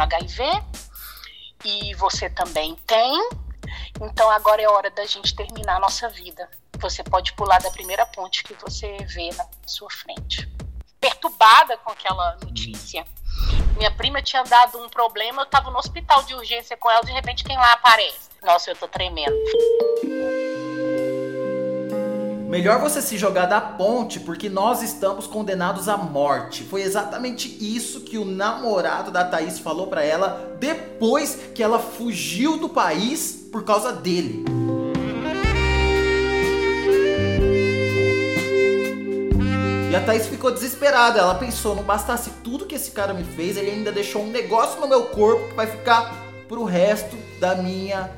tenho HIV e você também tem. Então agora é hora da gente terminar a nossa vida. Você pode pular da primeira ponte que você vê na sua frente. Perturbada com aquela notícia. Minha prima tinha dado um problema, eu tava no hospital de urgência com ela, de repente quem lá aparece? Nossa, eu tô tremendo. Melhor você se jogar da ponte porque nós estamos condenados à morte. Foi exatamente isso que o namorado da Thaís falou para ela depois que ela fugiu do país por causa dele. E a Thaís ficou desesperada. Ela pensou: não bastasse tudo que esse cara me fez, ele ainda deixou um negócio no meu corpo que vai ficar pro resto da minha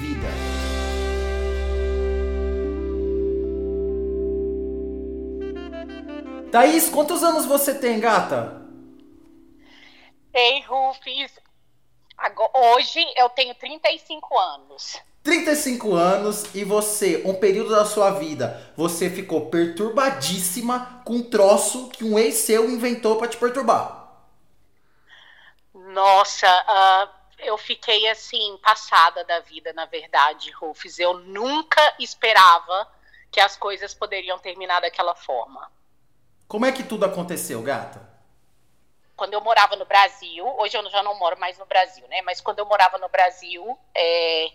vida. Thaís, quantos anos você tem, gata? Ei, Rufus. Hoje eu tenho 35 anos. 35 anos e você, um período da sua vida, você ficou perturbadíssima com um troço que um ex seu inventou para te perturbar. Nossa, uh, eu fiquei assim, passada da vida, na verdade, Rufus. Eu nunca esperava que as coisas poderiam terminar daquela forma. Como é que tudo aconteceu, gata? Quando eu morava no Brasil, hoje eu já não moro mais no Brasil, né? Mas quando eu morava no Brasil, é,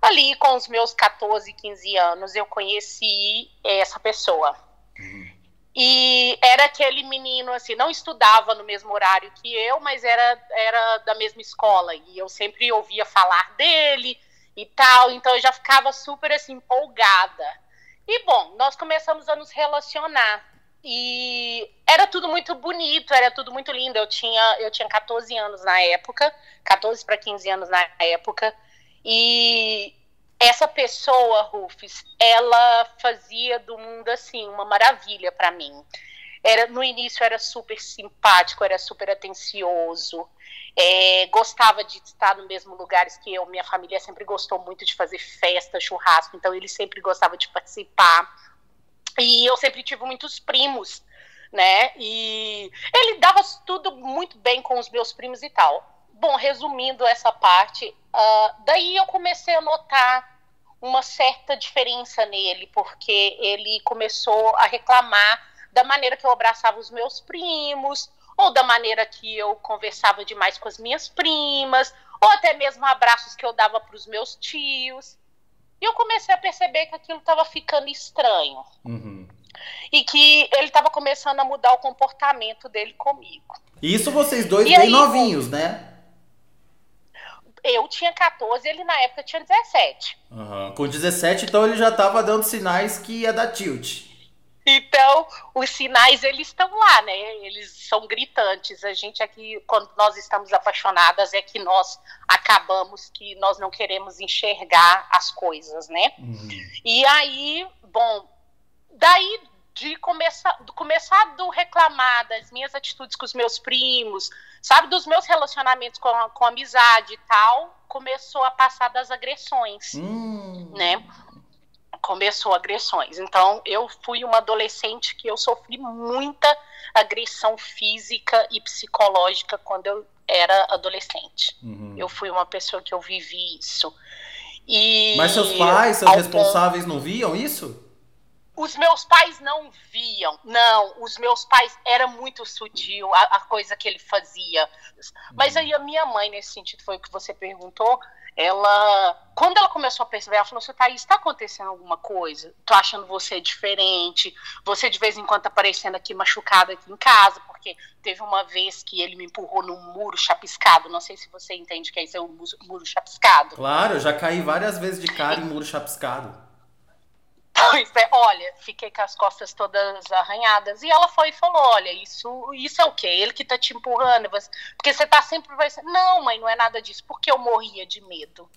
ali com os meus 14, 15 anos, eu conheci essa pessoa. Uhum. E era aquele menino, assim, não estudava no mesmo horário que eu, mas era, era da mesma escola. E eu sempre ouvia falar dele e tal, então eu já ficava super, assim, empolgada. E, bom, nós começamos a nos relacionar. E era tudo muito bonito, era tudo muito lindo. Eu tinha, eu tinha 14 anos na época, 14 para 15 anos na época. E essa pessoa, Rufus, ela fazia do mundo assim uma maravilha para mim. Era no início era super simpático, era super atencioso, é, gostava de estar no mesmo lugares que eu. Minha família sempre gostou muito de fazer festa, churrasco, então ele sempre gostava de participar. E eu sempre tive muitos primos, né? E ele dava tudo muito bem com os meus primos e tal. Bom, resumindo essa parte, uh, daí eu comecei a notar uma certa diferença nele, porque ele começou a reclamar da maneira que eu abraçava os meus primos, ou da maneira que eu conversava demais com as minhas primas, ou até mesmo abraços que eu dava para os meus tios. E eu comecei a perceber que aquilo estava ficando estranho. Uhum. E que ele estava começando a mudar o comportamento dele comigo. Isso vocês dois e bem aí, novinhos, né? Eu tinha 14 ele na época tinha 17. Uhum. Com 17, então ele já estava dando sinais que ia dar tilt. Então, os sinais, eles estão lá, né? Eles são gritantes. A gente aqui, quando nós estamos apaixonadas, é que nós acabamos que nós não queremos enxergar as coisas, né? Uhum. E aí, bom, daí de começar, começar do reclamar das minhas atitudes com os meus primos, sabe, dos meus relacionamentos com, com amizade e tal, começou a passar das agressões, uhum. né? Começou agressões. Então, eu fui uma adolescente que eu sofri muita agressão física e psicológica quando eu era adolescente. Uhum. Eu fui uma pessoa que eu vivi isso. E Mas seus pais, seus responsáveis ponto... não viam isso? Os meus pais não viam, não. Os meus pais era muito sutil a, a coisa que ele fazia. Mas uhum. aí a minha mãe, nesse sentido, foi o que você perguntou ela, quando ela começou a perceber, ela falou assim, Thaís, está acontecendo alguma coisa? Tô achando você diferente, você de vez em quando tá aparecendo aqui machucada aqui em casa, porque teve uma vez que ele me empurrou num muro chapiscado, não sei se você entende que é isso, é um muro chapiscado. Claro, eu já caí várias vezes de cara em muro chapiscado. É, olha, fiquei com as costas todas arranhadas. E ela foi e falou: Olha, isso, isso é o quê? Ele que tá te empurrando. Porque você tá sempre. Vai ser... Não, mãe, não é nada disso. Porque eu morria de medo.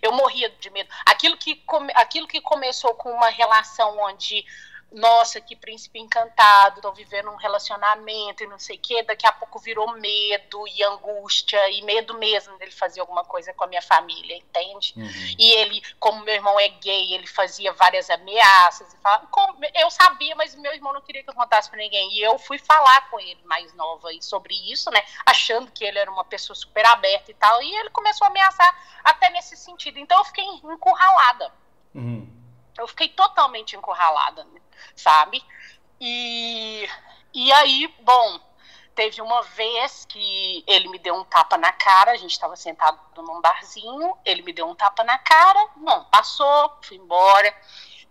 Eu morria de medo. Aquilo que, come... Aquilo que começou com uma relação onde nossa, que príncipe encantado, tô vivendo um relacionamento e não sei o quê, daqui a pouco virou medo e angústia, e medo mesmo dele fazer alguma coisa com a minha família, entende? Uhum. E ele, como meu irmão é gay, ele fazia várias ameaças, e falava, eu sabia, mas meu irmão não queria que eu contasse pra ninguém, e eu fui falar com ele mais nova sobre isso, né, achando que ele era uma pessoa super aberta e tal, e ele começou a ameaçar até nesse sentido, então eu fiquei encurralada. Uhum. Eu fiquei totalmente encurralada, sabe? E, e aí, bom, teve uma vez que ele me deu um tapa na cara, a gente estava sentado num barzinho, ele me deu um tapa na cara, não, passou, fui embora.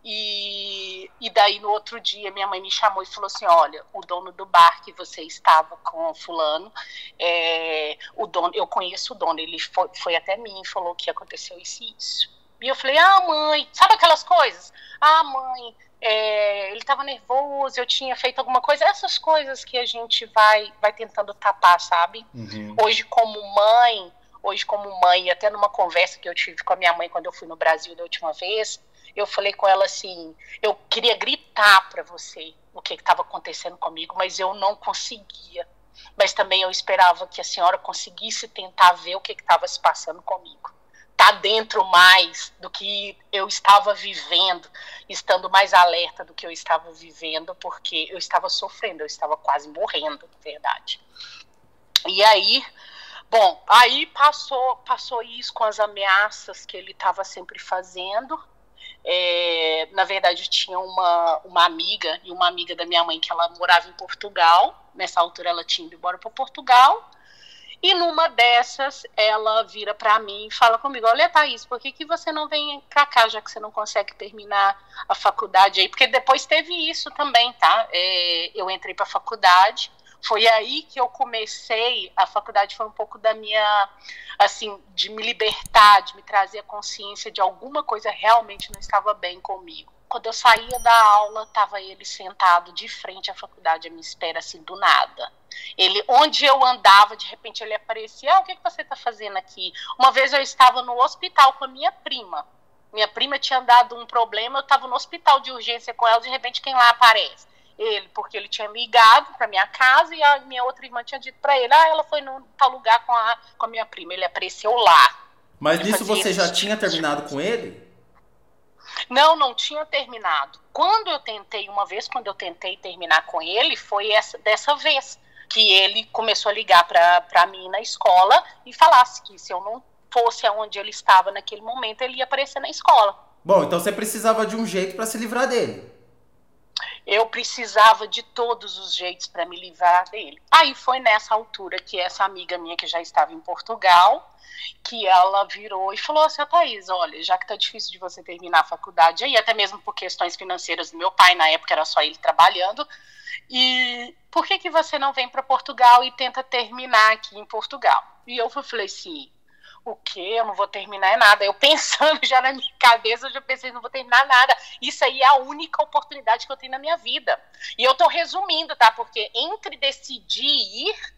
E, e daí no outro dia minha mãe me chamou e falou assim: olha, o dono do bar que você estava com fulano, é, o dono, eu conheço o dono, ele foi, foi até mim e falou que aconteceu isso e isso. E eu falei, ah, mãe, sabe aquelas coisas? Ah, mãe, é, ele estava nervoso, eu tinha feito alguma coisa, essas coisas que a gente vai, vai tentando tapar, sabe? Uhum. Hoje, como mãe, hoje, como mãe, até numa conversa que eu tive com a minha mãe quando eu fui no Brasil da última vez, eu falei com ela assim: eu queria gritar para você o que estava acontecendo comigo, mas eu não conseguia. Mas também eu esperava que a senhora conseguisse tentar ver o que estava se passando comigo tá dentro mais do que eu estava vivendo, estando mais alerta do que eu estava vivendo, porque eu estava sofrendo, eu estava quase morrendo, na verdade. E aí, bom, aí passou, passou isso com as ameaças que ele estava sempre fazendo. É, na verdade, tinha uma, uma amiga e uma amiga da minha mãe que ela morava em Portugal. Nessa altura, ela tinha ido embora para Portugal. E numa dessas, ela vira para mim e fala comigo: Olha, Thaís, por que, que você não vem pra cá, já que você não consegue terminar a faculdade aí? Porque depois teve isso também, tá? É, eu entrei pra faculdade. Foi aí que eu comecei. A faculdade foi um pouco da minha, assim, de me libertar, de me trazer a consciência de alguma coisa realmente não estava bem comigo. Quando eu saía da aula, estava ele sentado de frente à faculdade à minha espera, assim, do nada. Ele, onde eu andava, de repente ele aparecia, ah, o que, que você está fazendo aqui? Uma vez eu estava no hospital com a minha prima. Minha prima tinha dado um problema, eu estava no hospital de urgência com ela, de repente quem lá aparece? Ele, porque ele tinha ligado para minha casa e a minha outra irmã tinha dito para ele, ah, ela foi no tal lugar com a, com a minha prima. Ele apareceu lá. Mas nisso você já tinha terminado com ele? Não, não tinha terminado. Quando eu tentei, uma vez, quando eu tentei terminar com ele, foi essa dessa vez que ele começou a ligar para mim na escola e falasse que se eu não fosse aonde ele estava naquele momento, ele ia aparecer na escola. Bom, então você precisava de um jeito para se livrar dele. Eu precisava de todos os jeitos para me livrar dele. Aí foi nessa altura que essa amiga minha que já estava em Portugal, que ela virou e falou assim, Thaís, olha, já que tá difícil de você terminar a faculdade aí, até mesmo por questões financeiras do meu pai, na época era só ele trabalhando, e por que que você não vem para Portugal e tenta terminar aqui em Portugal? E eu falei assim, o quê? Eu não vou terminar nada. Eu pensando já na minha cabeça, eu já pensei, não vou terminar nada. Isso aí é a única oportunidade que eu tenho na minha vida. E eu tô resumindo, tá? Porque entre decidir ir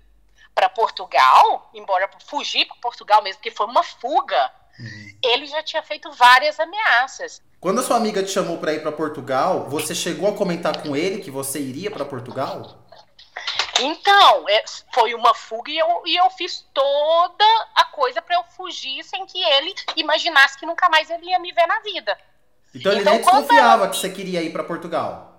para Portugal, embora fugir para Portugal mesmo, porque foi uma fuga, uhum. ele já tinha feito várias ameaças. Quando a sua amiga te chamou para ir para Portugal, você chegou a comentar com ele que você iria para Portugal? Então, é, foi uma fuga e eu, e eu fiz toda a coisa para eu fugir sem que ele imaginasse que nunca mais ele ia me ver na vida. Então ele então, nem desconfiava que você queria ir para Portugal.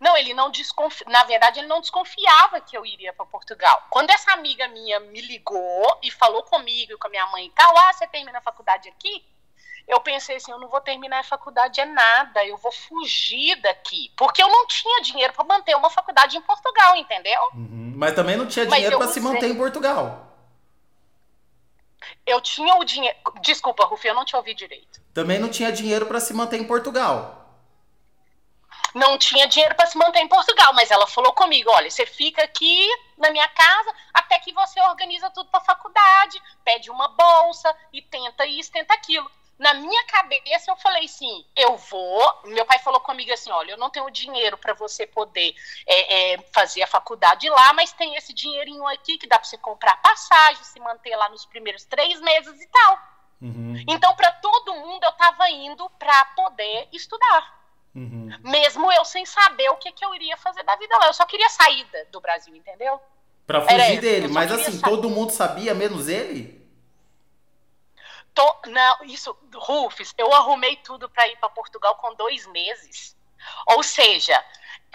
Não, ele não desconfiava. Na verdade, ele não desconfiava que eu iria para Portugal. Quando essa amiga minha me ligou e falou comigo e com a minha mãe e tal, ah, você termina a faculdade aqui? Eu pensei assim, eu não vou terminar a faculdade é nada, eu vou fugir daqui, porque eu não tinha dinheiro para manter uma faculdade em Portugal, entendeu? Uhum. Mas também não tinha dinheiro para se manter em Portugal. Eu tinha o dinheiro. Desculpa, Rufi, eu não te ouvi direito. Também não tinha dinheiro para se manter em Portugal não tinha dinheiro para se manter em Portugal, mas ela falou comigo: olha, você fica aqui na minha casa até que você organiza tudo para faculdade, pede uma bolsa e tenta isso, tenta aquilo. Na minha cabeça eu falei assim, eu vou. Meu pai falou comigo assim, olha, eu não tenho dinheiro para você poder é, é, fazer a faculdade lá, mas tem esse dinheirinho aqui que dá para você comprar passagem, se manter lá nos primeiros três meses e tal. Uhum. Então, para todo mundo, eu estava indo para poder estudar. Uhum. Mesmo eu sem saber o que, que eu iria fazer da vida lá. Eu só queria saída do Brasil, entendeu? Pra fugir Era, dele. Mas assim, sair. todo mundo sabia, menos ele? Tô, não, isso, Rufus, eu arrumei tudo para ir para Portugal com dois meses. Ou seja,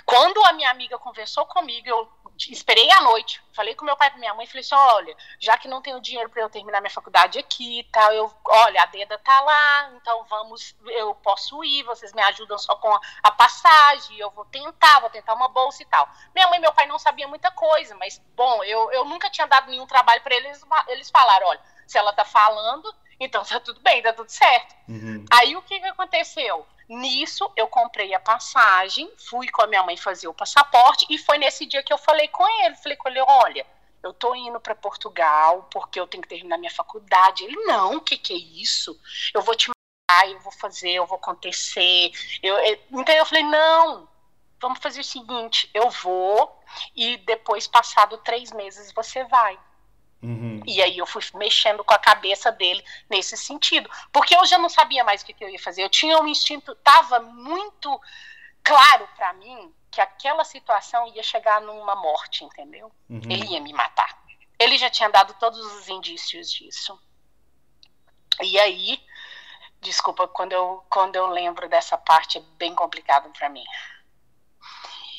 quando a minha amiga conversou comigo, eu esperei a noite, falei com meu pai e minha mãe, falei assim, olha, já que não tenho dinheiro para eu terminar minha faculdade aqui e tal, eu, olha, a Deda tá lá, então vamos, eu posso ir, vocês me ajudam só com a, a passagem, eu vou tentar, vou tentar uma bolsa e tal. Minha mãe e meu pai não sabiam muita coisa, mas, bom, eu, eu nunca tinha dado nenhum trabalho para eles, eles falaram, olha, se ela tá falando, então tá tudo bem, tá tudo certo. Uhum. Aí o que, que aconteceu? Nisso, eu comprei a passagem, fui com a minha mãe fazer o passaporte, e foi nesse dia que eu falei com ele. Falei com ele: olha, eu tô indo para Portugal porque eu tenho que terminar minha faculdade. Ele: não, o que, que é isso? Eu vou te matar, eu vou fazer, eu vou acontecer. Eu, eu, então eu falei: não, vamos fazer o seguinte: eu vou, e depois, passado três meses, você vai. Uhum. E aí eu fui mexendo com a cabeça dele nesse sentido. Porque eu já não sabia mais o que, que eu ia fazer. Eu tinha um instinto, estava muito claro para mim que aquela situação ia chegar numa morte, entendeu? Uhum. Ele ia me matar. Ele já tinha dado todos os indícios disso. E aí, desculpa, quando eu, quando eu lembro dessa parte é bem complicado para mim.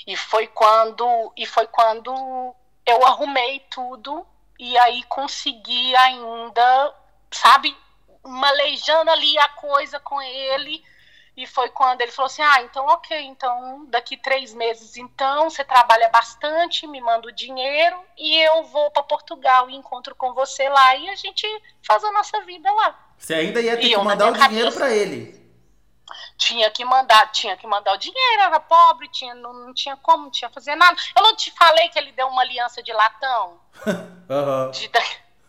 E foi quando e foi quando eu arrumei tudo e aí consegui ainda, sabe, malejando ali a coisa com ele. E foi quando ele falou assim: Ah, então ok, então daqui três meses, então você trabalha bastante, me manda o dinheiro e eu vou para Portugal e encontro com você lá e a gente faz a nossa vida lá. Você ainda ia ter e que mandar o dinheiro para ele tinha que mandar, tinha que mandar o dinheiro, era pobre, tinha, não, não tinha como, não tinha fazer nada. Eu não te falei que ele deu uma aliança de latão? uhum. de, da,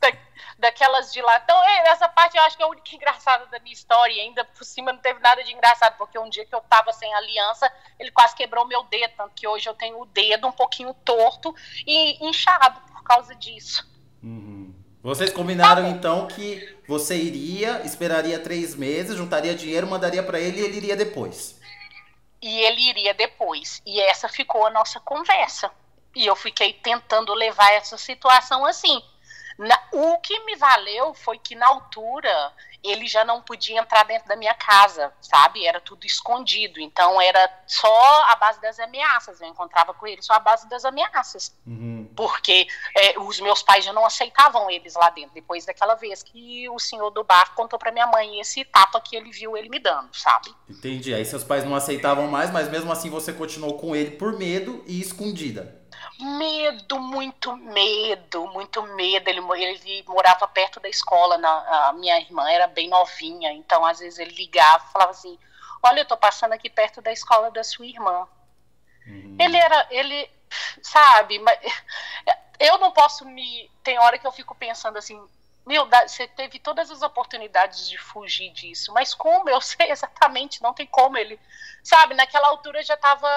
da, daquelas de latão. Essa parte eu acho que é a única engraçada da minha história. E ainda por cima não teve nada de engraçado, porque um dia que eu tava sem aliança, ele quase quebrou meu dedo, tanto que hoje eu tenho o dedo um pouquinho torto e inchado por causa disso. Uhum. Vocês combinaram tá então que você iria, esperaria três meses, juntaria dinheiro, mandaria para ele e ele iria depois. E ele iria depois. E essa ficou a nossa conversa. E eu fiquei tentando levar essa situação assim. Na, o que me valeu foi que na altura ele já não podia entrar dentro da minha casa, sabe? Era tudo escondido. Então era só a base das ameaças. Eu encontrava com ele só a base das ameaças. Uhum. Porque é, os meus pais já não aceitavam eles lá dentro. Depois daquela vez que o senhor do bar contou para minha mãe esse tapa que ele viu ele me dando, sabe? Entendi. Aí seus pais não aceitavam mais, mas mesmo assim você continuou com ele por medo e escondida. Medo, muito medo, muito medo. Ele, ele morava perto da escola, na, a minha irmã era bem novinha, então às vezes ele ligava e falava assim: Olha, eu tô passando aqui perto da escola da sua irmã. Uhum. Ele era, ele, sabe, mas eu não posso me. Tem hora que eu fico pensando assim: Meu, você teve todas as oportunidades de fugir disso, mas como? Eu sei exatamente, não tem como ele. Sabe, naquela altura já tava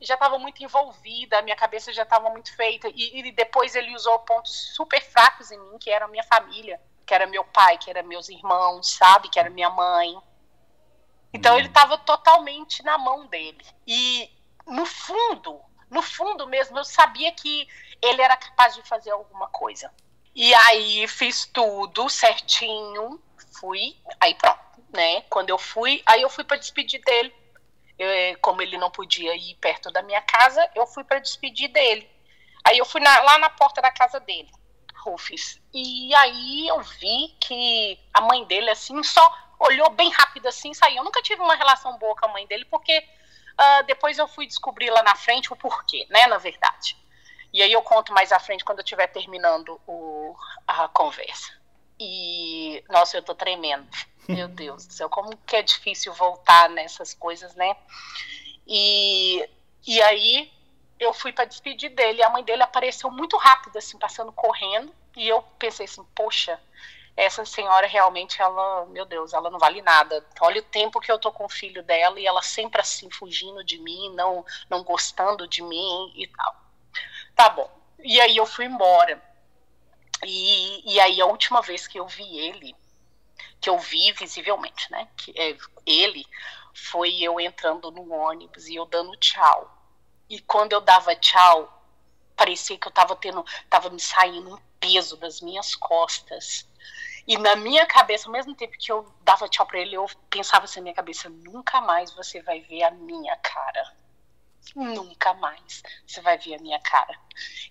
já estava muito envolvida, a minha cabeça já estava muito feita. E, e, depois ele usou pontos super fracos em mim, que era a minha família, que era meu pai, que era meus irmãos, sabe? Que era minha mãe. Então uhum. ele estava totalmente na mão dele. E no fundo, no fundo mesmo, eu sabia que ele era capaz de fazer alguma coisa. E aí fiz tudo certinho, fui, aí pronto, né? Quando eu fui, aí eu fui para despedir dele eu, eh, como ele não podia ir perto da minha casa, eu fui para despedir dele. Aí eu fui na, lá na porta da casa dele, Rufus. E aí eu vi que a mãe dele, assim, só olhou bem rápido assim saiu. Eu nunca tive uma relação boa com a mãe dele, porque uh, depois eu fui descobrir lá na frente o porquê, né, na verdade. E aí eu conto mais à frente quando eu estiver terminando o, a conversa. E, nossa, eu tô tremendo. Meu Deus do céu, como que é difícil voltar nessas coisas, né? E, e aí eu fui para despedir dele. A mãe dele apareceu muito rápido, assim, passando correndo. E eu pensei assim, poxa, essa senhora realmente, ela, meu Deus, ela não vale nada. Olha o tempo que eu tô com o filho dela e ela sempre assim, fugindo de mim, não, não gostando de mim e tal. Tá bom. E aí eu fui embora. E, e aí a última vez que eu vi ele, que eu vi visivelmente, né? Que é, ele foi eu entrando no ônibus e eu dando tchau. E quando eu dava tchau, parecia que eu tava tendo, tava me saindo um peso das minhas costas. E na minha cabeça, ao mesmo tempo que eu dava tchau para ele, eu pensava assim na minha cabeça: nunca mais você vai ver a minha cara. Nunca mais você vai ver a minha cara.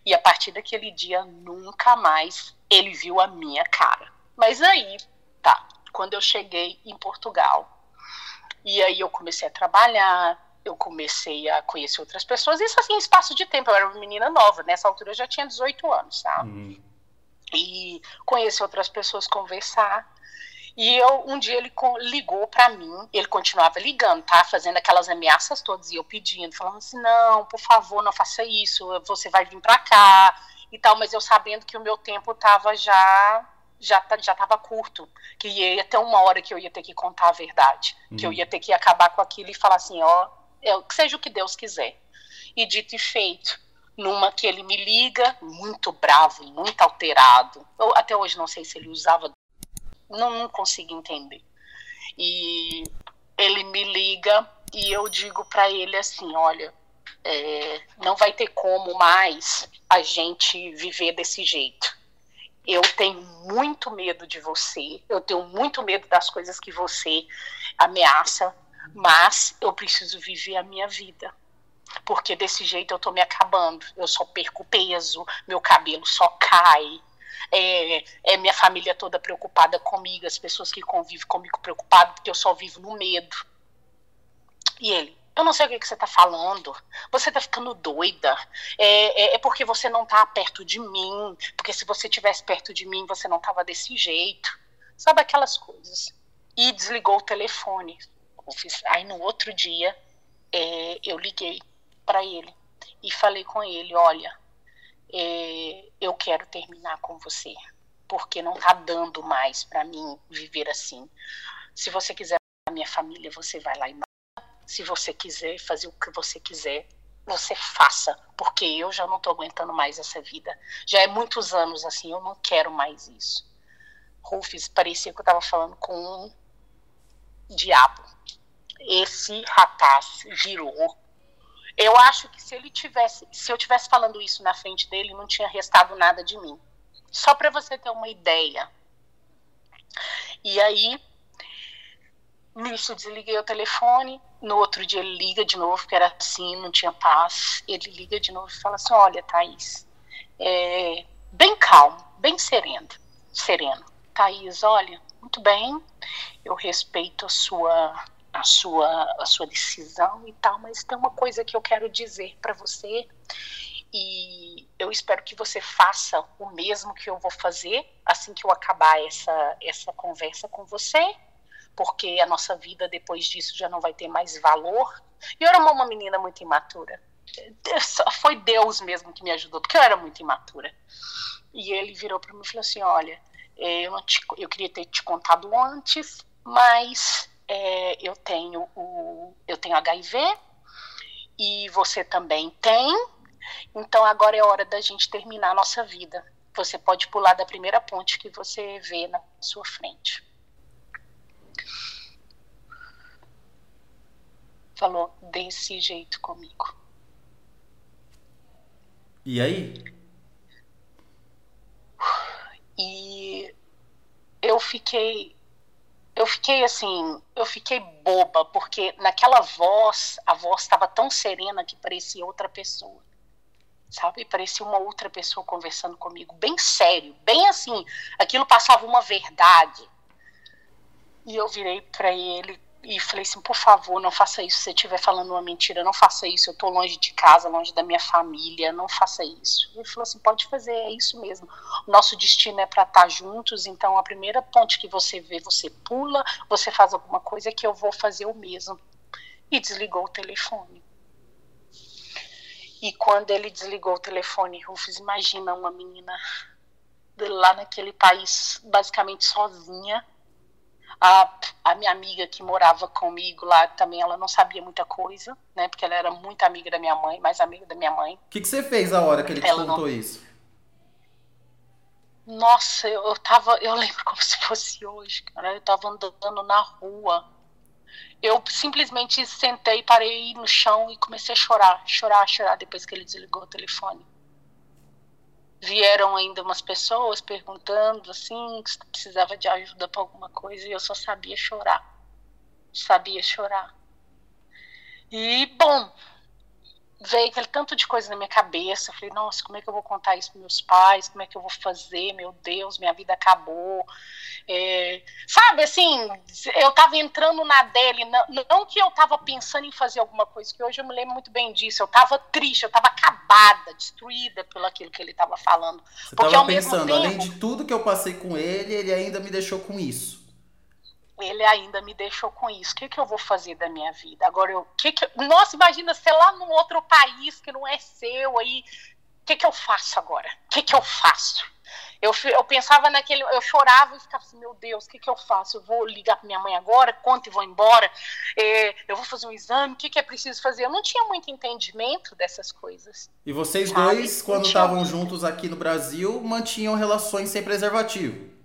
E a partir daquele dia, nunca mais ele viu a minha cara. Mas aí, tá. Quando eu cheguei em Portugal, e aí eu comecei a trabalhar, eu comecei a conhecer outras pessoas, isso assim, espaço de tempo. Eu era uma menina nova, nessa altura eu já tinha 18 anos, tá? Uhum. E conhecer outras pessoas, conversar. E eu, um dia ele ligou para mim, ele continuava ligando, tá? Fazendo aquelas ameaças todas, e eu pedindo, falando assim: não, por favor, não faça isso, você vai vir para cá e tal, mas eu sabendo que o meu tempo tava já já já estava curto, que ia ter uma hora que eu ia ter que contar a verdade, hum. que eu uhum. ia ter que acabar com aquilo e falar assim, ó, é, seja o que Deus quiser. E dito e feito, numa que ele me liga, muito bravo, muito alterado. Eu até hoje não sei se ele usava, não, não consigo entender. E ele me liga e eu digo para ele assim, olha, é, não vai ter como mais a gente viver desse jeito. Eu tenho muito medo de você, eu tenho muito medo das coisas que você ameaça, mas eu preciso viver a minha vida. Porque desse jeito eu tô me acabando. Eu só perco peso, meu cabelo só cai. É, é minha família toda preocupada comigo, as pessoas que convivem comigo preocupadas, porque eu só vivo no medo. E ele, eu não sei o que, que você está falando. Você está ficando doida. É, é, é, porque você não está perto de mim. Porque se você tivesse perto de mim, você não tava desse jeito. Sabe aquelas coisas. E desligou o telefone. Aí no outro dia, é, eu liguei para ele e falei com ele: olha, é, eu quero terminar com você, porque não tá dando mais para mim viver assim. Se você quiser a minha família, você vai lá e se você quiser fazer o que você quiser, você faça, porque eu já não tô aguentando mais essa vida. Já é muitos anos assim, eu não quero mais isso. Rufus, parecia que eu tava falando com um diabo esse rapaz virou. Eu acho que se ele tivesse, se eu tivesse falando isso na frente dele, não tinha restado nada de mim. Só para você ter uma ideia. E aí, nisso desliguei o telefone. No outro dia ele liga de novo, porque era assim, não tinha paz. Ele liga de novo e fala assim: Olha, Thaís, é, bem calmo, bem sereno, sereno. Thaís, olha, muito bem, eu respeito a sua a sua, a sua decisão e tal, mas tem uma coisa que eu quero dizer para você e eu espero que você faça o mesmo que eu vou fazer assim que eu acabar essa, essa conversa com você, porque a nossa vida depois disso já não vai ter mais valor. E eu era uma, menina muito imatura. Foi Deus mesmo que me ajudou, porque eu era muito imatura. E ele virou para mim e falou assim: Olha, eh, eu, te, eu queria ter te contado antes, mas é, eu tenho o eu tenho HIV e você também tem. Então agora é hora da gente terminar a nossa vida. Você pode pular da primeira ponte que você vê na sua frente. Falou desse jeito comigo. E aí? E eu fiquei eu fiquei assim, eu fiquei boba, porque naquela voz, a voz estava tão serena que parecia outra pessoa. Sabe? Parecia uma outra pessoa conversando comigo, bem sério, bem assim, aquilo passava uma verdade. E eu virei para ele e falei assim, por favor, não faça isso. Se você estiver falando uma mentira, não faça isso. Eu estou longe de casa, longe da minha família, não faça isso. Ele falou assim, pode fazer, é isso mesmo. Nosso destino é para estar tá juntos, então a primeira ponte que você vê, você pula, você faz alguma coisa que eu vou fazer o mesmo. E desligou o telefone. E quando ele desligou o telefone, Rufus, imagina uma menina lá naquele país, basicamente sozinha, a, a minha amiga que morava comigo lá também, ela não sabia muita coisa, né? Porque ela era muito amiga da minha mãe, mais amiga da minha mãe. O que, que você fez a hora que ele te ela contou não... isso? Nossa, eu, eu tava, eu lembro como se fosse hoje, cara. Eu tava andando na rua. eu simplesmente sentei, parei no chão e comecei a chorar, chorar, chorar depois que ele desligou o telefone. Vieram ainda umas pessoas perguntando assim se precisava de ajuda para alguma coisa e eu só sabia chorar. Sabia chorar. E bom, veio aquele tanto de coisa na minha cabeça. Eu falei, nossa, como é que eu vou contar isso para meus pais? Como é que eu vou fazer? Meu Deus, minha vida acabou. É, sabe, assim, eu tava entrando na dele, não, não, que eu tava pensando em fazer alguma coisa, que hoje eu me lembro muito bem disso. Eu tava triste, eu tava acabada, destruída pelo aquilo que ele tava falando. Você Porque tava pensando, tempo, além de tudo que eu passei com ele, ele ainda me deixou com isso ele ainda me deixou com isso. O que, que eu vou fazer da minha vida? Agora, eu, que que, nossa, imagina ser lá num outro país que não é seu, aí, o que, que eu faço agora? O que, que eu faço? Eu, eu pensava naquele, eu chorava e ficava assim, meu Deus, o que, que eu faço? Eu vou ligar para minha mãe agora, conto e vou embora, é, eu vou fazer um exame, o que, que é preciso fazer? Eu não tinha muito entendimento dessas coisas. E vocês sabe? dois, quando estavam juntos aqui no Brasil, mantinham relações sem preservativo?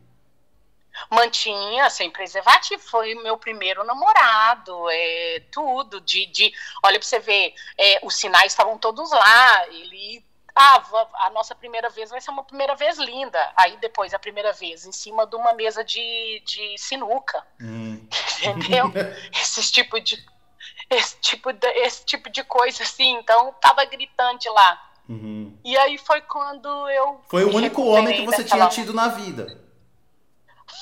Mantinha sem preservativo, foi meu primeiro namorado, é, tudo, de, de olha para você ver, é, os sinais estavam todos lá, ele ah, a nossa primeira vez vai ser uma primeira vez linda. Aí depois, a primeira vez, em cima de uma mesa de, de sinuca. Hum. Entendeu? esse tipo de. Esse tipo de, esse tipo de coisa, assim. Então, tava gritante lá. Uhum. E aí foi quando eu. Foi o único homem que você tinha tido na vida.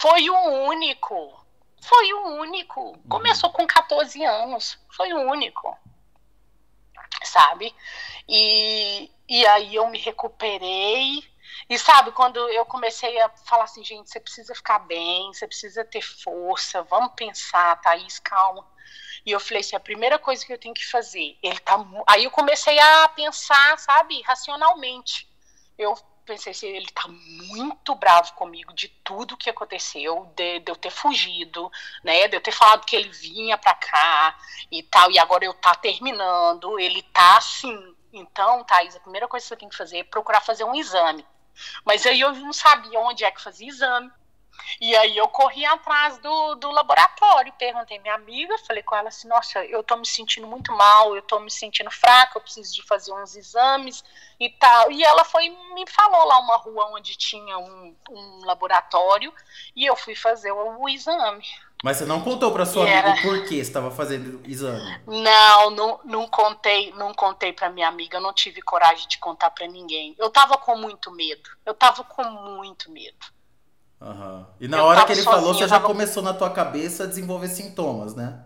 Foi o único. Foi o único. Começou com 14 anos. Foi o único. Sabe? E, e aí eu me recuperei. E sabe, quando eu comecei a falar assim, gente, você precisa ficar bem, você precisa ter força, vamos pensar, Thaís, calma. E eu falei assim, a primeira coisa que eu tenho que fazer, ele tá. Aí eu comecei a pensar, sabe, racionalmente. Eu pensei assim, ele tá muito bravo comigo de tudo que aconteceu, de, de, eu ter fugido, né, de eu ter falado que ele vinha pra cá e tal, e agora eu tá terminando, ele tá assim. Então, Thaís, a primeira coisa que você tem que fazer é procurar fazer um exame. Mas aí eu não sabia onde é que fazia exame. E aí eu corri atrás do, do laboratório, perguntei minha amiga, falei com ela assim, nossa, eu tô me sentindo muito mal, eu tô me sentindo fraca, eu preciso de fazer uns exames e tal. E ela foi me falou lá uma rua onde tinha um, um laboratório e eu fui fazer o, o exame. Mas você não contou para sua amiga era... por que estava fazendo o exame? Não, não, não contei, não contei para minha amiga, eu não tive coragem de contar para ninguém. Eu tava com muito medo. Eu tava com muito medo. Uhum. E na eu hora que ele sozinha, falou, você já tava... começou na tua cabeça a desenvolver sintomas, né?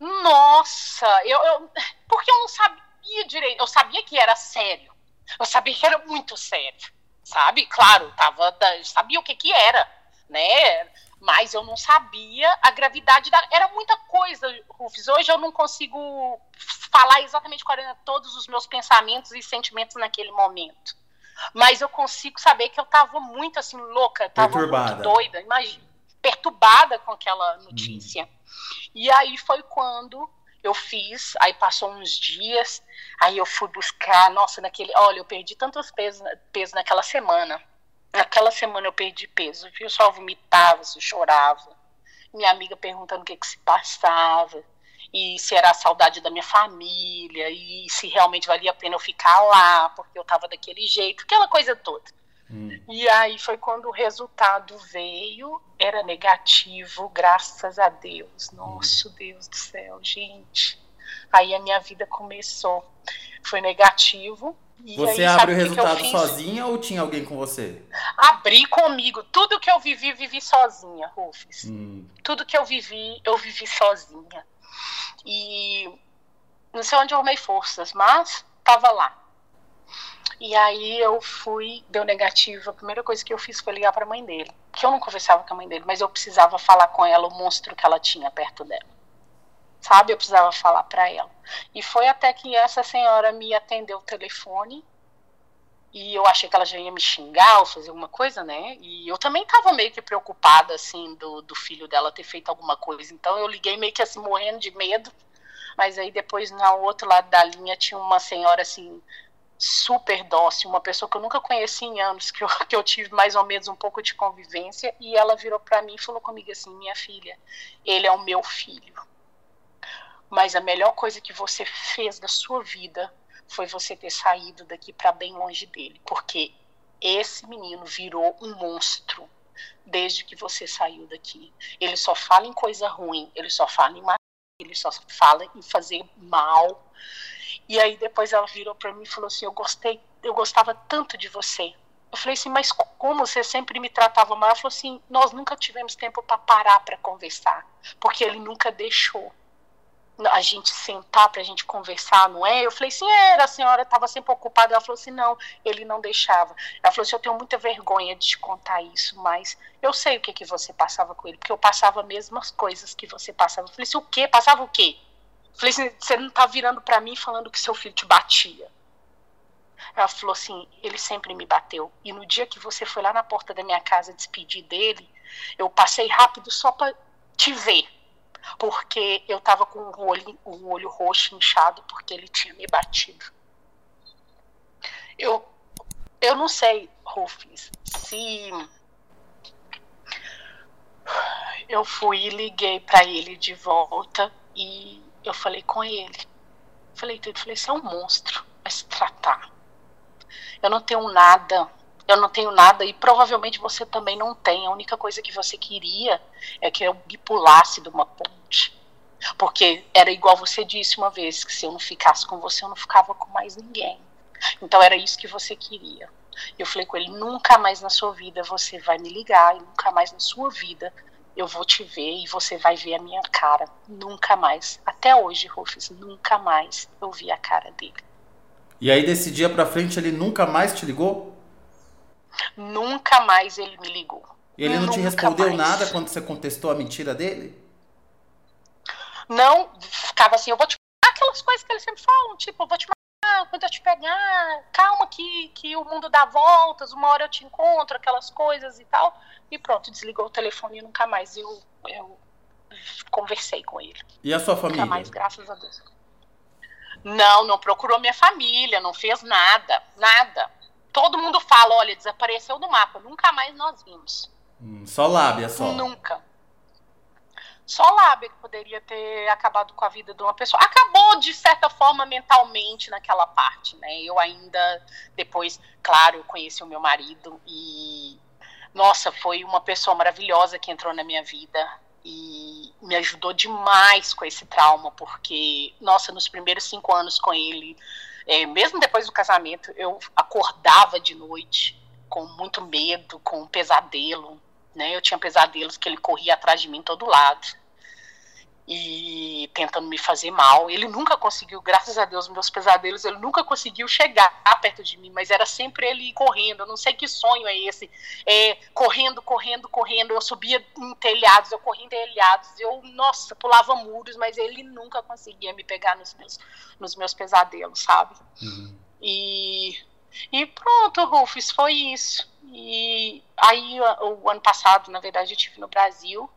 Nossa, eu, eu, porque eu não sabia direito, eu sabia que era sério, eu sabia que era muito sério, sabe? Claro, tava, sabia o que que era, né? Mas eu não sabia a gravidade da, era muita coisa, Rufus. Hoje eu não consigo falar exatamente quais eram todos os meus pensamentos e sentimentos naquele momento mas eu consigo saber que eu estava muito assim louca, estava muito doida, imagina, perturbada com aquela notícia. Hum. E aí foi quando eu fiz, aí passou uns dias, aí eu fui buscar, nossa, naquele, olha, eu perdi tantos pesos, peso naquela semana. Naquela semana eu perdi peso, eu só vomitava, só chorava. Minha amiga perguntando o que que se passava e se era a saudade da minha família, e se realmente valia a pena eu ficar lá, porque eu estava daquele jeito, aquela coisa toda. Hum. E aí foi quando o resultado veio, era negativo, graças a Deus. Nosso hum. Deus do céu, gente. Aí a minha vida começou. Foi negativo. você aí, abre o resultado sozinha ou tinha alguém com você? Abri comigo. Tudo que eu vivi, vivi sozinha, Rufus. Hum. Tudo que eu vivi, eu vivi sozinha. E não sei onde eu arrumei forças, mas estava lá. E aí eu fui, deu negativo. A primeira coisa que eu fiz foi ligar para a mãe dele. Que eu não conversava com a mãe dele, mas eu precisava falar com ela o monstro que ela tinha perto dela. Sabe? Eu precisava falar para ela. E foi até que essa senhora me atendeu o telefone. E eu achei que ela já ia me xingar ou fazer alguma coisa, né? E eu também estava meio que preocupada, assim, do, do filho dela ter feito alguma coisa. Então eu liguei meio que assim, morrendo de medo mas aí depois, no outro lado da linha, tinha uma senhora assim, super dócil, uma pessoa que eu nunca conheci em anos, que eu, que eu tive mais ou menos um pouco de convivência, e ela virou para mim e falou comigo assim: minha filha, ele é o meu filho. Mas a melhor coisa que você fez da sua vida foi você ter saído daqui para bem longe dele, porque esse menino virou um monstro desde que você saiu daqui. Ele só fala em coisa ruim, ele só fala em matar, ele só fala em fazer mal. E aí depois ela virou para mim e falou assim: "Eu gostei, eu gostava tanto de você". Eu falei assim: "Mas como você sempre me tratava mal?". Ela falou assim: "Nós nunca tivemos tempo para parar para conversar, porque ele nunca deixou" a gente sentar para a gente conversar, não é? Eu falei assim, era, a senhora estava sempre ocupada. Ela falou assim, não, ele não deixava. Ela falou assim, eu tenho muita vergonha de te contar isso, mas eu sei o que, que você passava com ele, porque eu passava as mesmas coisas que você passava. Eu falei assim, o quê? Passava o quê? Eu falei assim, você não tá virando para mim falando que seu filho te batia. Ela falou assim, ele sempre me bateu. E no dia que você foi lá na porta da minha casa despedir dele, eu passei rápido só para te ver porque eu estava com o olho, o olho roxo inchado porque ele tinha me batido. Eu, eu não sei, Rufus, se eu fui e liguei para ele de volta e eu falei com ele. Falei tudo, falei, você é um monstro, vai se tratar. Eu não tenho nada eu não tenho nada e provavelmente você também não tem. A única coisa que você queria é que eu me pulasse de uma ponte. Porque era igual você disse uma vez, que se eu não ficasse com você, eu não ficava com mais ninguém. Então era isso que você queria. Eu falei com ele: nunca mais na sua vida você vai me ligar, e nunca mais na sua vida eu vou te ver e você vai ver a minha cara. Nunca mais. Até hoje, Rufus, nunca mais eu vi a cara dele. E aí, desse dia pra frente, ele nunca mais te ligou? Nunca mais ele me ligou. E ele não Nunca te respondeu mais. nada quando você contestou a mentira dele? Não, ficava assim, eu vou te aquelas coisas que eles sempre falam, tipo, eu vou te matar, quando eu te pegar, calma que, que o mundo dá voltas, uma hora eu te encontro, aquelas coisas e tal. E pronto, desligou o telefone e nunca mais eu, eu conversei com ele. E a sua família? Nunca mais, graças a Deus. Não, não procurou minha família, não fez nada, nada todo mundo fala, olha, desapareceu do mapa, nunca mais nós vimos. Hum, só lábia, só. Nunca. Só lábia que poderia ter acabado com a vida de uma pessoa. Acabou, de certa forma, mentalmente naquela parte, né? Eu ainda, depois, claro, eu conheci o meu marido e, nossa, foi uma pessoa maravilhosa que entrou na minha vida e me ajudou demais com esse trauma, porque, nossa, nos primeiros cinco anos com ele, é, mesmo depois do casamento, eu acordava de noite com muito medo, com um pesadelo. Né? Eu tinha pesadelos que ele corria atrás de mim todo lado e tentando me fazer mal. Ele nunca conseguiu, graças a Deus, meus pesadelos, ele nunca conseguiu chegar perto de mim, mas era sempre ele correndo. Eu não sei que sonho é esse. É, correndo, correndo, correndo. Eu subia em telhados, eu corria em telhados. Eu, nossa, pulava muros, mas ele nunca conseguia me pegar nos meus, nos meus pesadelos, sabe? Uhum. E, e pronto, Rufus, foi isso. E aí, o, o ano passado, na verdade, eu estive no Brasil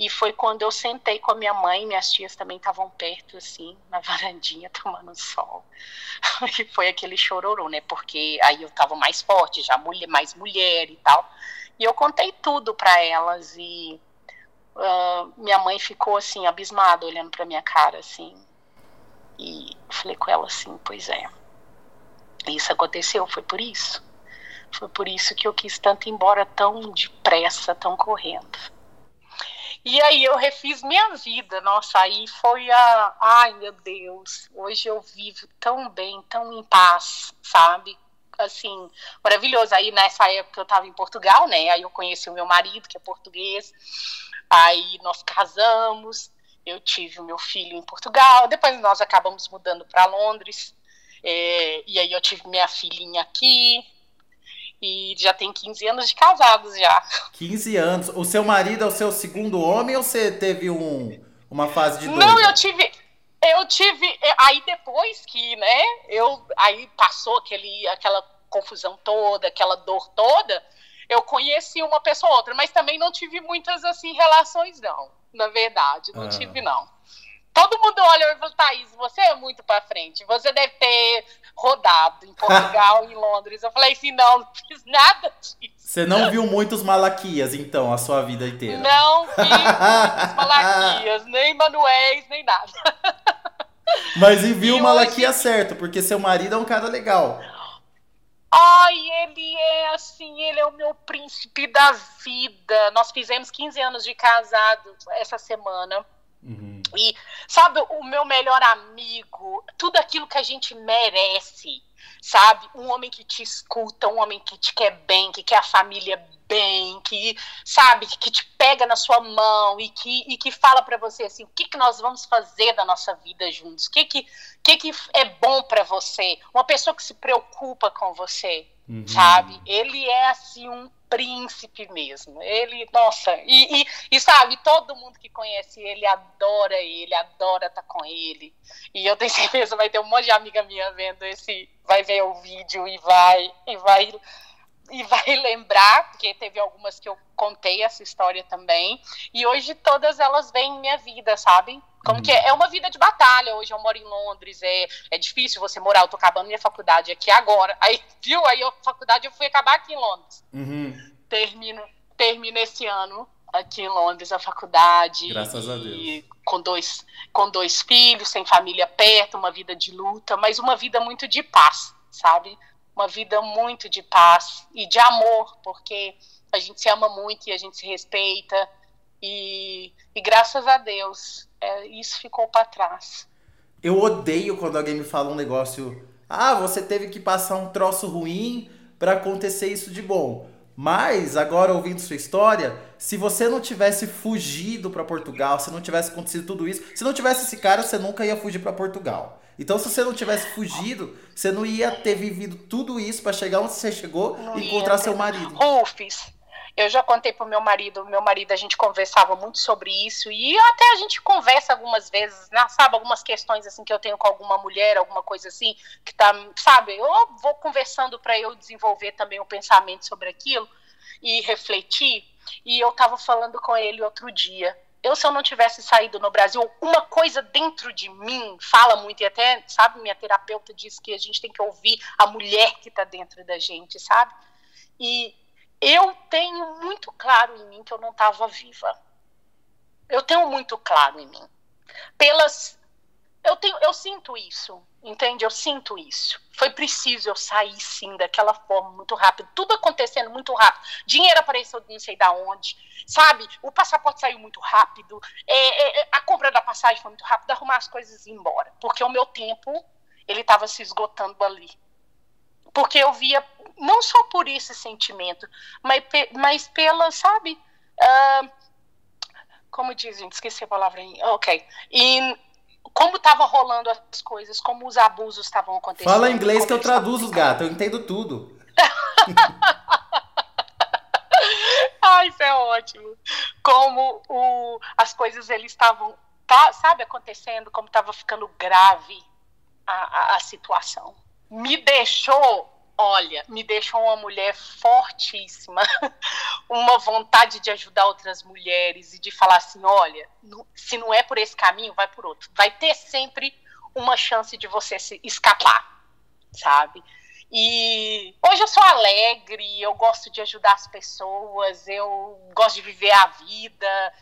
e foi quando eu sentei com a minha mãe, minhas tias também estavam perto, assim, na varandinha, tomando sol. E foi aquele chororô, né? Porque aí eu tava mais forte, já mulher, mais mulher e tal. E eu contei tudo para elas e uh, minha mãe ficou, assim, abismada, olhando pra minha cara, assim. E falei com ela assim: Pois é, isso aconteceu, foi por isso. Foi por isso que eu quis tanto ir embora tão depressa, tão correndo. E aí eu refiz minha vida. Nossa, aí foi a. Ai, meu Deus, hoje eu vivo tão bem, tão em paz, sabe? Assim, maravilhoso. Aí nessa época eu estava em Portugal, né? Aí eu conheci o meu marido, que é português. Aí nós casamos. Eu tive o meu filho em Portugal. Depois nós acabamos mudando para Londres. É, e aí eu tive minha filhinha aqui. E já tem 15 anos de casados já. 15 anos. O seu marido é o seu segundo homem ou você teve um, uma fase de? Não, eu tive. Eu tive. Aí depois que, né? Eu, aí passou aquele, aquela confusão toda, aquela dor toda. Eu conheci uma pessoa ou outra, mas também não tive muitas assim relações, não. Na verdade, não ah. tive, não. Todo mundo olha e fala, Thaís, você é muito pra frente. Você deve ter rodado em Portugal, em Londres. Eu falei assim, não, não fiz nada disso. Você não viu muitos Malaquias, então, a sua vida inteira? Não vi muitos Malaquias, nem Manuéis, nem nada. Mas e viu o Malaquia hoje... certo, porque seu marido é um cara legal. Ai, ele é assim, ele é o meu príncipe da vida. Nós fizemos 15 anos de casado essa semana. Uhum. E sabe, o meu melhor amigo, tudo aquilo que a gente merece, sabe? Um homem que te escuta, um homem que te quer bem, que quer a família bem, que sabe, que te pega na sua mão e que, e que fala para você assim, o que, que nós vamos fazer da nossa vida juntos, o que que, que, que é bom para você, uma pessoa que se preocupa com você, uhum. sabe? Ele é assim um príncipe mesmo. Ele, nossa, e, e, e, sabe, todo mundo que conhece ele adora ele, adora estar tá com ele. E eu tenho certeza vai ter um monte de amiga minha vendo esse, vai ver o vídeo e vai e vai e vai lembrar, porque teve algumas que eu contei essa história também. E hoje todas elas vêm em minha vida, sabe? Como uhum. que é? é uma vida de batalha. Hoje eu moro em Londres, é, é difícil você morar. Eu tô acabando minha faculdade aqui agora. Aí, viu? Aí a faculdade eu fui acabar aqui em Londres. Uhum. Termino, termino esse ano aqui em Londres a faculdade. Graças a Deus. Com dois, com dois filhos, sem família perto, uma vida de luta, mas uma vida muito de paz, sabe? Uma vida muito de paz e de amor, porque a gente se ama muito e a gente se respeita. E, e graças a Deus, é, isso ficou para trás. Eu odeio quando alguém me fala um negócio. Ah, você teve que passar um troço ruim para acontecer isso de bom. Mas, agora ouvindo sua história, se você não tivesse fugido para Portugal, se não tivesse acontecido tudo isso, se não tivesse esse cara, você nunca ia fugir para Portugal. Então, se você não tivesse fugido, você não ia ter vivido tudo isso para chegar onde você chegou e encontrar seu marido. Rufus, eu já contei pro meu marido, meu marido, a gente conversava muito sobre isso, e até a gente conversa algumas vezes, né, sabe, algumas questões assim que eu tenho com alguma mulher, alguma coisa assim, que tá, sabe, eu vou conversando para eu desenvolver também o um pensamento sobre aquilo e refletir. E eu tava falando com ele outro dia. Eu, se eu não tivesse saído no Brasil, uma coisa dentro de mim fala muito, e até, sabe, minha terapeuta diz que a gente tem que ouvir a mulher que tá dentro da gente, sabe? E eu tenho muito claro em mim que eu não estava viva. Eu tenho muito claro em mim. Pelas eu tenho eu sinto isso, entende? Eu sinto isso. Foi preciso eu sair sim daquela forma muito rápido, tudo acontecendo muito rápido. Dinheiro apareceu não sei da onde, sabe? O passaporte saiu muito rápido, é, é, é a compra da passagem foi muito rápida, arrumar as coisas e ir embora, porque o meu tempo ele estava se esgotando ali porque eu via não só por esse sentimento, mas, mas pela, sabe? Uh, como diz, gente, esqueci a palavra. Ok. E como estava rolando as coisas, como os abusos estavam acontecendo. Fala inglês que eu traduzo, os gatos, eu entendo tudo. Ai, isso é ótimo. Como o, as coisas eles estavam, tá, sabe, acontecendo, como estava ficando grave a, a, a situação me deixou, olha, me deixou uma mulher fortíssima, uma vontade de ajudar outras mulheres e de falar assim, olha, se não é por esse caminho, vai por outro. Vai ter sempre uma chance de você se escapar, sabe? E hoje eu sou alegre, eu gosto de ajudar as pessoas, eu gosto de viver a vida,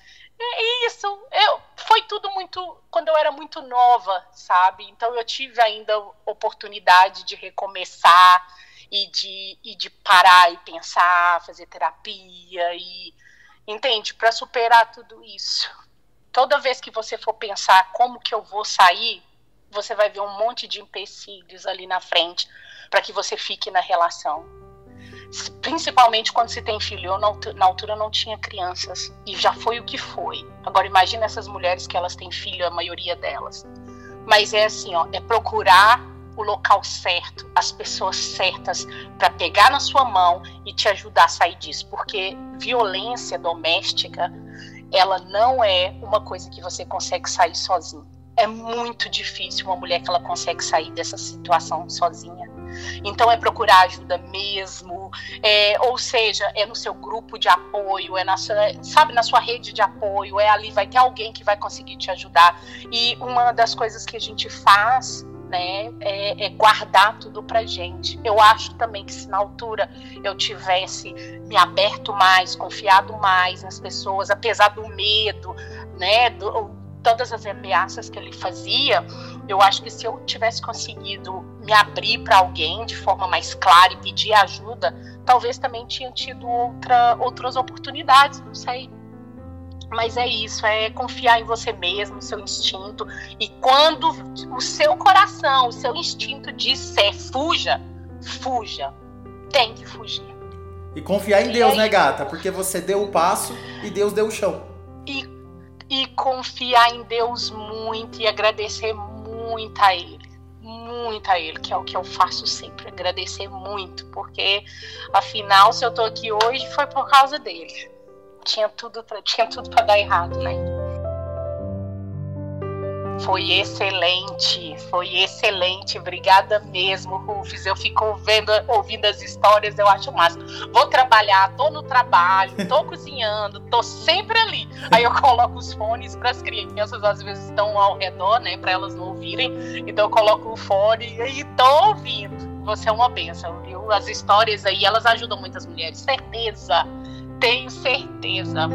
é isso. Eu, foi tudo muito. Quando eu era muito nova, sabe? Então eu tive ainda oportunidade de recomeçar e de, e de parar e pensar, fazer terapia e. Entende? Para superar tudo isso. Toda vez que você for pensar como que eu vou sair, você vai ver um monte de empecilhos ali na frente para que você fique na relação principalmente quando se tem filho. Eu, na altura, não tinha crianças e já foi o que foi. Agora, imagina essas mulheres que elas têm filho, a maioria delas. Mas é assim, ó, é procurar o local certo, as pessoas certas para pegar na sua mão e te ajudar a sair disso, porque violência doméstica, ela não é uma coisa que você consegue sair sozinho. É muito difícil uma mulher que ela consegue sair dessa situação sozinha Então é procurar ajuda mesmo, é, ou seja, é no seu grupo de apoio, é na sua, sabe, na sua rede de apoio, é ali, vai ter alguém que vai conseguir te ajudar. E uma das coisas que a gente faz né, é, é, guardar tudo pra gente. Eu acho também que se na altura eu tivesse me aberto mais, confiado mais nas pessoas, apesar do medo, né, do, todas as ameaças que ele fazia, eu acho que se eu tivesse conseguido me abrir para alguém de forma mais clara e pedir ajuda, talvez também tinha tido outra, outras oportunidades, não sei. Mas é isso, é confiar em você mesmo, no seu instinto. E quando o seu coração, o seu instinto disser fuja, fuja. Tem que fugir. E confiar em Deus, né, gata? Porque você deu o passo e Deus deu o chão. E, e confiar em Deus muito e agradecer muito a Ele. Muito a Ele, que é o que eu faço sempre. Agradecer muito. Porque, afinal, se eu tô aqui hoje, foi por causa dele tinha tudo pra, tinha tudo para dar errado, né? Foi excelente, foi excelente. Obrigada mesmo, Rufus. Eu fico vendo, ouvindo as histórias, eu acho massa. Vou trabalhar, tô no trabalho, tô cozinhando, tô sempre ali. Aí eu coloco os fones para as crianças, às vezes estão ao redor, né, para elas não ouvirem. Então eu coloco o fone e tô ouvindo. Você é uma benção, viu? As histórias aí, elas ajudam muitas mulheres, certeza tenho certeza.